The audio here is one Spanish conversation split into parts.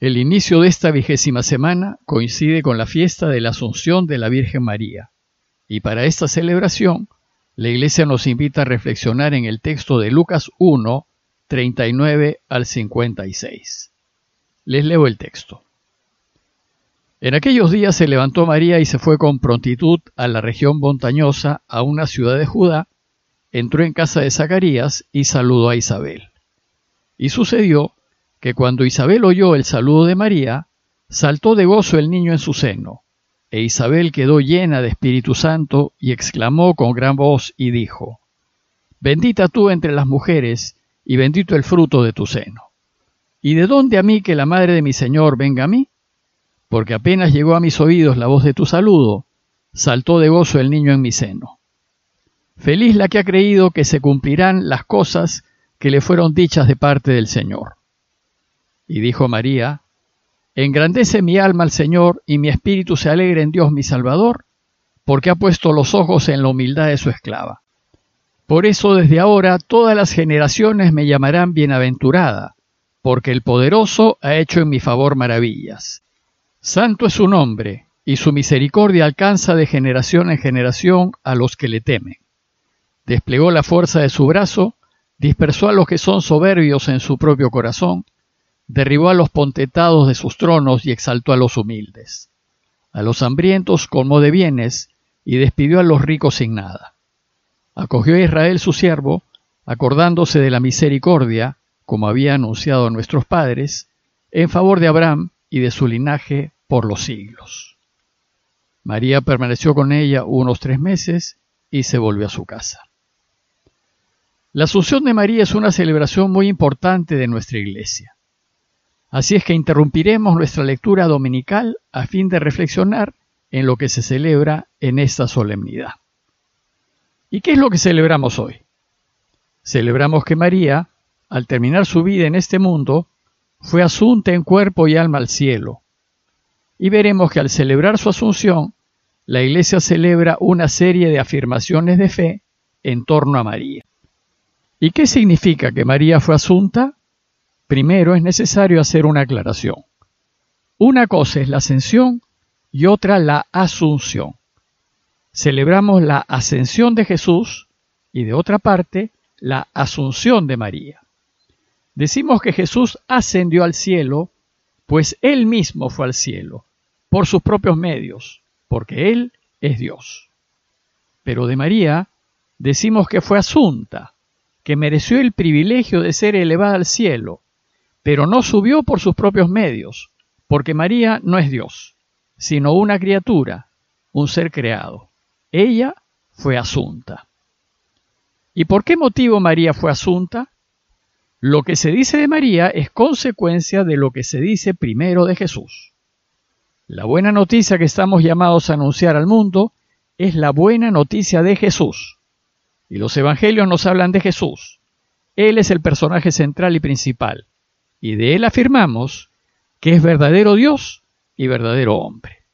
El inicio de esta vigésima semana coincide con la fiesta de la Asunción de la Virgen María, y para esta celebración la Iglesia nos invita a reflexionar en el texto de Lucas 1, 39 al 56. Les leo el texto. En aquellos días se levantó María y se fue con prontitud a la región montañosa, a una ciudad de Judá, entró en casa de Zacarías y saludó a Isabel. Y sucedió que cuando Isabel oyó el saludo de María, saltó de gozo el niño en su seno, e Isabel quedó llena de Espíritu Santo y exclamó con gran voz y dijo, Bendita tú entre las mujeres, y bendito el fruto de tu seno. ¿Y de dónde a mí que la madre de mi Señor venga a mí? Porque apenas llegó a mis oídos la voz de tu saludo, saltó de gozo el niño en mi seno. Feliz la que ha creído que se cumplirán las cosas que le fueron dichas de parte del Señor. Y dijo María, Engrandece mi alma al Señor y mi espíritu se alegra en Dios mi Salvador, porque ha puesto los ojos en la humildad de su esclava. Por eso desde ahora todas las generaciones me llamarán bienaventurada, porque el poderoso ha hecho en mi favor maravillas. Santo es su nombre, y su misericordia alcanza de generación en generación a los que le temen. Desplegó la fuerza de su brazo, dispersó a los que son soberbios en su propio corazón, derribó a los pontetados de sus tronos y exaltó a los humildes. A los hambrientos colmó de bienes y despidió a los ricos sin nada. Acogió a Israel su siervo, acordándose de la misericordia, como había anunciado a nuestros padres, en favor de Abraham y de su linaje por los siglos. María permaneció con ella unos tres meses y se volvió a su casa. La Asunción de María es una celebración muy importante de nuestra Iglesia. Así es que interrumpiremos nuestra lectura dominical a fin de reflexionar en lo que se celebra en esta solemnidad. ¿Y qué es lo que celebramos hoy? Celebramos que María, al terminar su vida en este mundo, fue asunta en cuerpo y alma al cielo. Y veremos que al celebrar su asunción, la Iglesia celebra una serie de afirmaciones de fe en torno a María. ¿Y qué significa que María fue asunta? Primero es necesario hacer una aclaración. Una cosa es la ascensión y otra la asunción. Celebramos la ascensión de Jesús y de otra parte la asunción de María. Decimos que Jesús ascendió al cielo, pues Él mismo fue al cielo, por sus propios medios, porque Él es Dios. Pero de María decimos que fue asunta, que mereció el privilegio de ser elevada al cielo, pero no subió por sus propios medios, porque María no es Dios, sino una criatura, un ser creado. Ella fue asunta. ¿Y por qué motivo María fue asunta? Lo que se dice de María es consecuencia de lo que se dice primero de Jesús. La buena noticia que estamos llamados a anunciar al mundo es la buena noticia de Jesús. Y los evangelios nos hablan de Jesús. Él es el personaje central y principal y de él afirmamos que es verdadero Dios y verdadero hombre.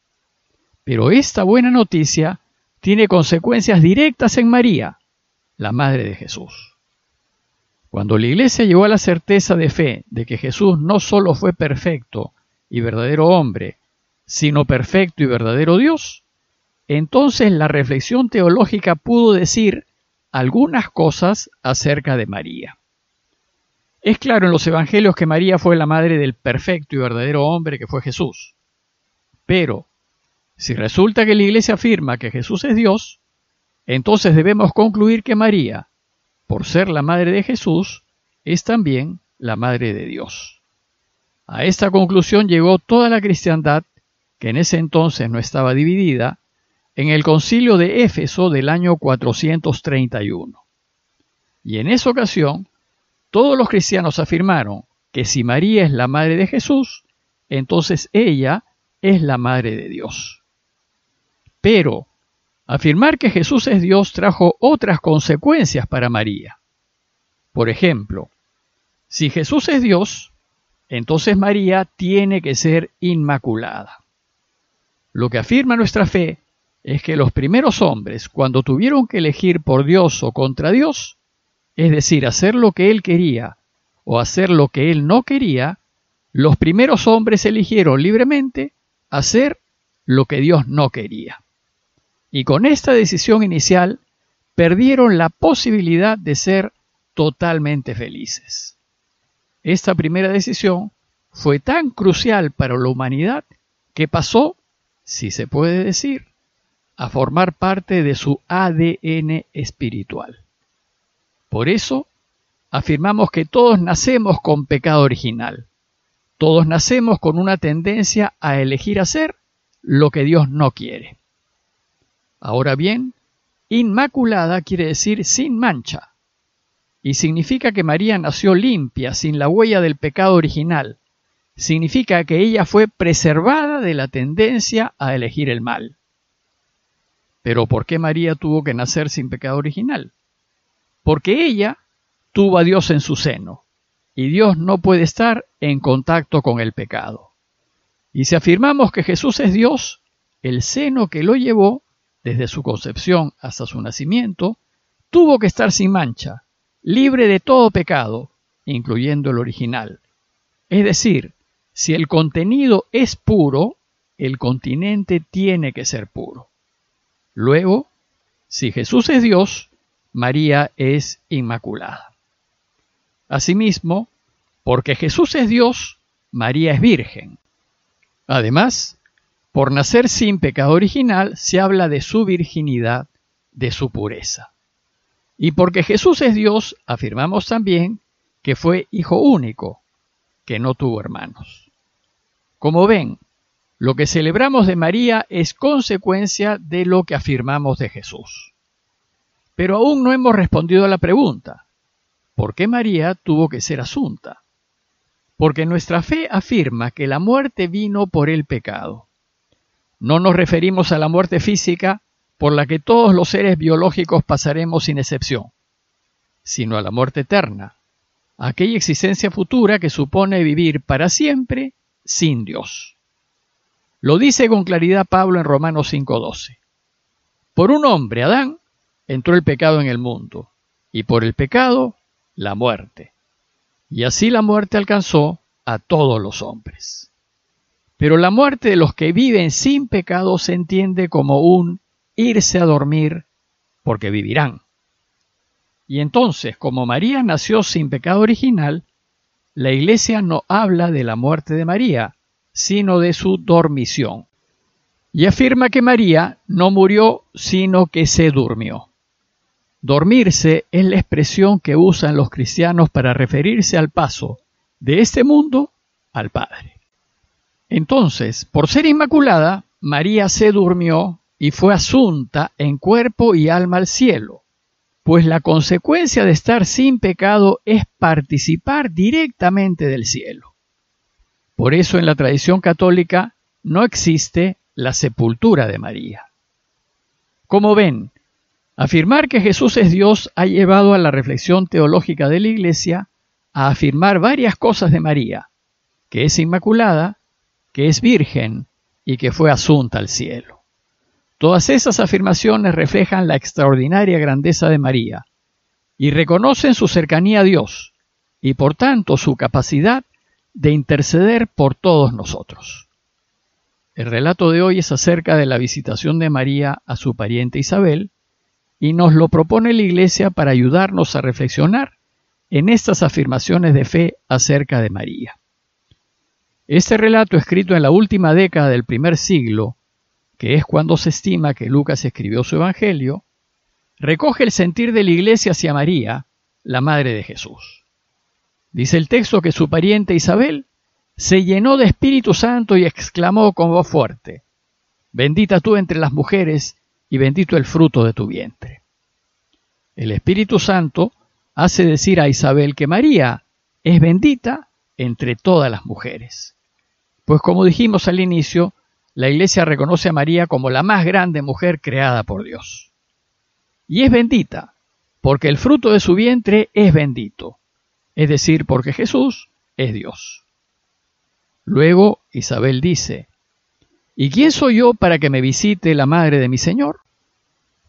Pero esta buena noticia tiene consecuencias directas en María, la Madre de Jesús. Cuando la Iglesia llegó a la certeza de fe de que Jesús no solo fue perfecto y verdadero hombre, sino perfecto y verdadero Dios, entonces la reflexión teológica pudo decir algunas cosas acerca de María. Es claro en los evangelios que María fue la madre del perfecto y verdadero hombre que fue Jesús. Pero, si resulta que la Iglesia afirma que Jesús es Dios, entonces debemos concluir que María, por ser la madre de Jesús, es también la madre de Dios. A esta conclusión llegó toda la cristiandad, que en ese entonces no estaba dividida, en el concilio de Éfeso del año 431. Y en esa ocasión, todos los cristianos afirmaron que si María es la madre de Jesús, entonces ella es la madre de Dios. Pero afirmar que Jesús es Dios trajo otras consecuencias para María. Por ejemplo, si Jesús es Dios, entonces María tiene que ser inmaculada. Lo que afirma nuestra fe es que los primeros hombres, cuando tuvieron que elegir por Dios o contra Dios, es decir, hacer lo que él quería o hacer lo que él no quería, los primeros hombres eligieron libremente hacer lo que Dios no quería. Y con esta decisión inicial perdieron la posibilidad de ser totalmente felices. Esta primera decisión fue tan crucial para la humanidad que pasó, si se puede decir, a formar parte de su ADN espiritual. Por eso, afirmamos que todos nacemos con pecado original. Todos nacemos con una tendencia a elegir hacer lo que Dios no quiere. Ahora bien, inmaculada quiere decir sin mancha, y significa que María nació limpia, sin la huella del pecado original. Significa que ella fue preservada de la tendencia a elegir el mal. Pero ¿por qué María tuvo que nacer sin pecado original? Porque ella tuvo a Dios en su seno, y Dios no puede estar en contacto con el pecado. Y si afirmamos que Jesús es Dios, el seno que lo llevó, desde su concepción hasta su nacimiento, tuvo que estar sin mancha, libre de todo pecado, incluyendo el original. Es decir, si el contenido es puro, el continente tiene que ser puro. Luego, si Jesús es Dios, María es inmaculada. Asimismo, porque Jesús es Dios, María es virgen. Además, por nacer sin pecado original, se habla de su virginidad, de su pureza. Y porque Jesús es Dios, afirmamos también que fue hijo único, que no tuvo hermanos. Como ven, lo que celebramos de María es consecuencia de lo que afirmamos de Jesús. Pero aún no hemos respondido a la pregunta, ¿por qué María tuvo que ser asunta? Porque nuestra fe afirma que la muerte vino por el pecado. No nos referimos a la muerte física por la que todos los seres biológicos pasaremos sin excepción, sino a la muerte eterna, aquella existencia futura que supone vivir para siempre sin Dios. Lo dice con claridad Pablo en Romanos 5:12. Por un hombre, Adán, entró el pecado en el mundo, y por el pecado, la muerte. Y así la muerte alcanzó a todos los hombres. Pero la muerte de los que viven sin pecado se entiende como un irse a dormir porque vivirán. Y entonces, como María nació sin pecado original, la iglesia no habla de la muerte de María, sino de su dormición. Y afirma que María no murió, sino que se durmió. Dormirse es la expresión que usan los cristianos para referirse al paso de este mundo al Padre. Entonces, por ser inmaculada, María se durmió y fue asunta en cuerpo y alma al cielo, pues la consecuencia de estar sin pecado es participar directamente del cielo. Por eso en la tradición católica no existe la sepultura de María. Como ven, afirmar que Jesús es Dios ha llevado a la reflexión teológica de la Iglesia a afirmar varias cosas de María, que es inmaculada, que es virgen y que fue asunta al cielo. Todas esas afirmaciones reflejan la extraordinaria grandeza de María y reconocen su cercanía a Dios y por tanto su capacidad de interceder por todos nosotros. El relato de hoy es acerca de la visitación de María a su pariente Isabel y nos lo propone la Iglesia para ayudarnos a reflexionar en estas afirmaciones de fe acerca de María. Este relato escrito en la última década del primer siglo, que es cuando se estima que Lucas escribió su Evangelio, recoge el sentir de la Iglesia hacia María, la Madre de Jesús. Dice el texto que su pariente Isabel se llenó de Espíritu Santo y exclamó con voz fuerte, Bendita tú entre las mujeres y bendito el fruto de tu vientre. El Espíritu Santo hace decir a Isabel que María es bendita entre todas las mujeres. Pues como dijimos al inicio, la Iglesia reconoce a María como la más grande mujer creada por Dios. Y es bendita, porque el fruto de su vientre es bendito es decir, porque Jesús es Dios. Luego Isabel dice, ¿Y quién soy yo para que me visite la madre de mi Señor?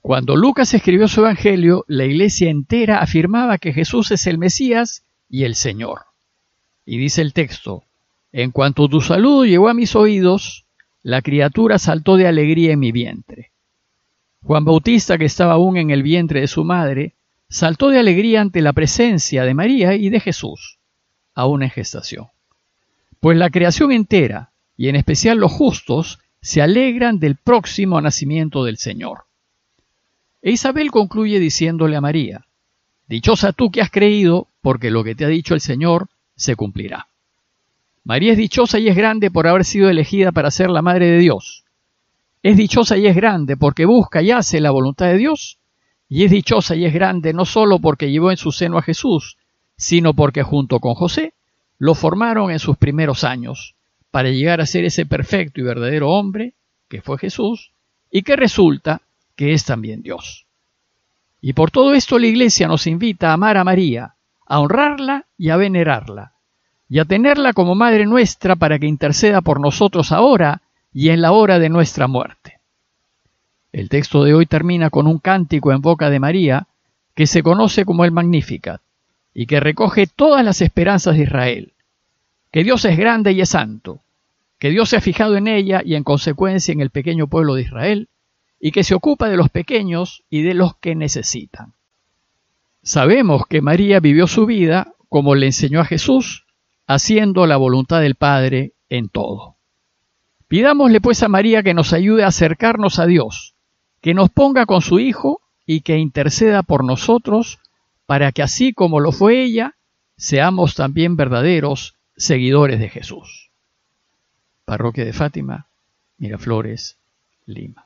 Cuando Lucas escribió su Evangelio, la iglesia entera afirmaba que Jesús es el Mesías y el Señor. Y dice el texto, En cuanto tu saludo llegó a mis oídos, la criatura saltó de alegría en mi vientre. Juan Bautista, que estaba aún en el vientre de su madre, saltó de alegría ante la presencia de María y de Jesús, aún en gestación. Pues la creación entera, y en especial los justos, se alegran del próximo nacimiento del Señor. E Isabel concluye diciéndole a María, Dichosa tú que has creído, porque lo que te ha dicho el Señor se cumplirá. María es dichosa y es grande por haber sido elegida para ser la Madre de Dios. Es dichosa y es grande porque busca y hace la voluntad de Dios. Y es dichosa y es grande no solo porque llevó en su seno a Jesús, sino porque junto con José lo formaron en sus primeros años, para llegar a ser ese perfecto y verdadero hombre, que fue Jesús, y que resulta que es también Dios. Y por todo esto la Iglesia nos invita a amar a María, a honrarla y a venerarla, y a tenerla como Madre nuestra para que interceda por nosotros ahora y en la hora de nuestra muerte. El texto de hoy termina con un cántico en boca de María que se conoce como el Magnificat y que recoge todas las esperanzas de Israel, que Dios es grande y es santo, que Dios se ha fijado en ella y en consecuencia en el pequeño pueblo de Israel, y que se ocupa de los pequeños y de los que necesitan. Sabemos que María vivió su vida como le enseñó a Jesús haciendo la voluntad del Padre en todo. Pidámosle pues a María que nos ayude a acercarnos a Dios, que nos ponga con su Hijo y que interceda por nosotros, para que así como lo fue ella, seamos también verdaderos seguidores de Jesús. Parroquia de Fátima, Miraflores, Lima.